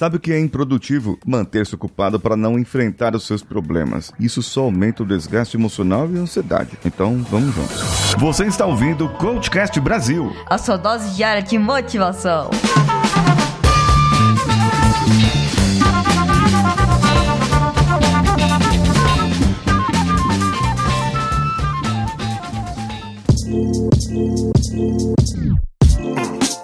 Sabe o que é improdutivo? Manter-se ocupado para não enfrentar os seus problemas. Isso só aumenta o desgaste emocional e a ansiedade. Então, vamos juntos. Você está ouvindo o Coachcast Brasil. A sua dose diária de motivação.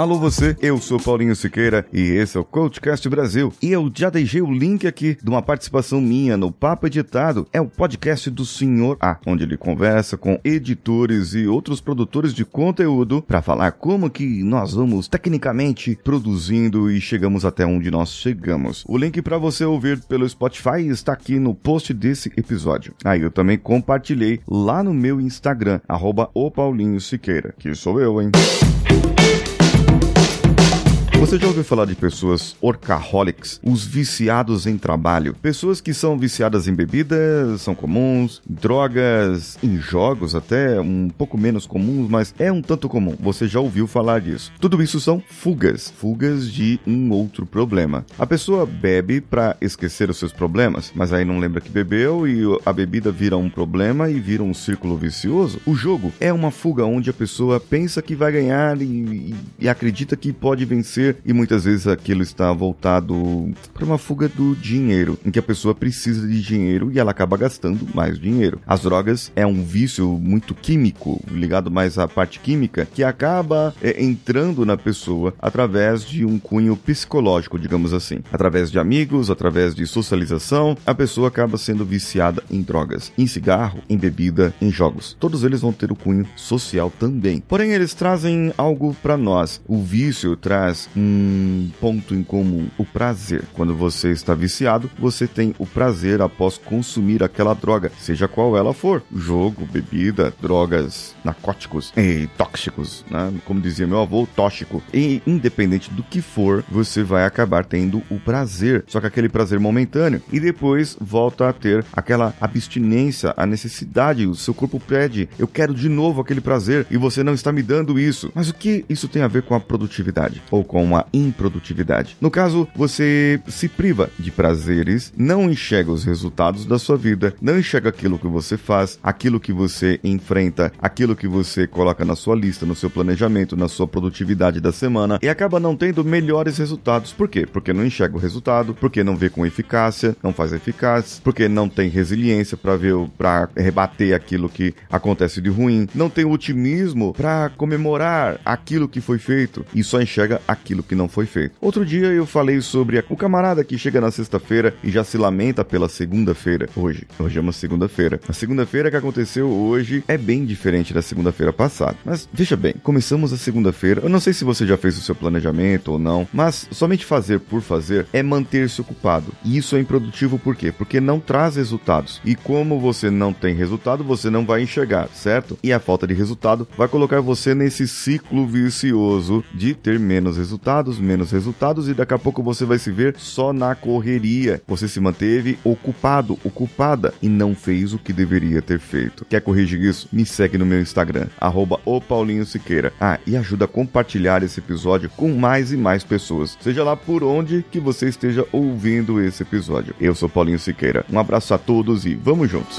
Alô você, eu sou Paulinho Siqueira e esse é o Coachcast Brasil. E eu já deixei o link aqui de uma participação minha no Papo Editado. É o podcast do Senhor A, onde ele conversa com editores e outros produtores de conteúdo para falar como que nós vamos tecnicamente produzindo e chegamos até onde nós chegamos. O link para você ouvir pelo Spotify está aqui no post desse episódio. Aí eu também compartilhei lá no meu Instagram, arroba o Paulinho Siqueira, que sou eu, hein? Você já ouviu falar de pessoas orcaholics, os viciados em trabalho? Pessoas que são viciadas em bebidas, são comuns, drogas, em jogos até um pouco menos comuns, mas é um tanto comum. Você já ouviu falar disso? Tudo isso são fugas, fugas de um outro problema. A pessoa bebe para esquecer os seus problemas, mas aí não lembra que bebeu e a bebida vira um problema e vira um círculo vicioso. O jogo é uma fuga onde a pessoa pensa que vai ganhar e, e, e acredita que pode vencer e muitas vezes aquilo está voltado para uma fuga do dinheiro, em que a pessoa precisa de dinheiro e ela acaba gastando mais dinheiro. As drogas é um vício muito químico, ligado mais à parte química, que acaba é, entrando na pessoa através de um cunho psicológico, digamos assim. Através de amigos, através de socialização, a pessoa acaba sendo viciada em drogas, em cigarro, em bebida, em jogos. Todos eles vão ter o cunho social também. Porém, eles trazem algo para nós. O vício traz um ponto em comum: o prazer. Quando você está viciado, você tem o prazer após consumir aquela droga, seja qual ela for: jogo, bebida, drogas, narcóticos e tóxicos, né? Como dizia meu avô, tóxico. E independente do que for, você vai acabar tendo o prazer, só que aquele prazer momentâneo, e depois volta a ter aquela abstinência, a necessidade, o seu corpo pede, eu quero de novo aquele prazer e você não está me dando isso. Mas o que isso tem a ver com a produtividade ou com a improdutividade. No caso, você se priva de prazeres, não enxerga os resultados da sua vida, não enxerga aquilo que você faz, aquilo que você enfrenta, aquilo que você coloca na sua lista, no seu planejamento, na sua produtividade da semana e acaba não tendo melhores resultados. Por quê? Porque não enxerga o resultado, porque não vê com eficácia, não faz eficaz, porque não tem resiliência para ver, para rebater aquilo que acontece de ruim, não tem otimismo para comemorar aquilo que foi feito e só enxerga aquilo que não foi feito. Outro dia eu falei sobre o camarada que chega na sexta-feira e já se lamenta pela segunda-feira. Hoje, hoje é uma segunda-feira. A segunda-feira que aconteceu hoje é bem diferente da segunda-feira passada. Mas veja bem, começamos a segunda-feira. Eu não sei se você já fez o seu planejamento ou não, mas somente fazer por fazer é manter-se ocupado. E isso é improdutivo por quê? Porque não traz resultados. E como você não tem resultado, você não vai enxergar, certo? E a falta de resultado vai colocar você nesse ciclo vicioso de ter menos resultados, menos resultados e daqui a pouco você vai se ver só na correria. Você se manteve ocupado, ocupada e não fez o que deveria ter feito. Quer corrigir isso? Me segue no meu Instagram, arroba o Paulinho Siqueira. Ah, e ajuda a compartilhar esse episódio com mais e mais pessoas. Seja lá por onde que você esteja ouvindo esse episódio. Eu sou Paulinho Siqueira. Um abraço a todos e vamos juntos.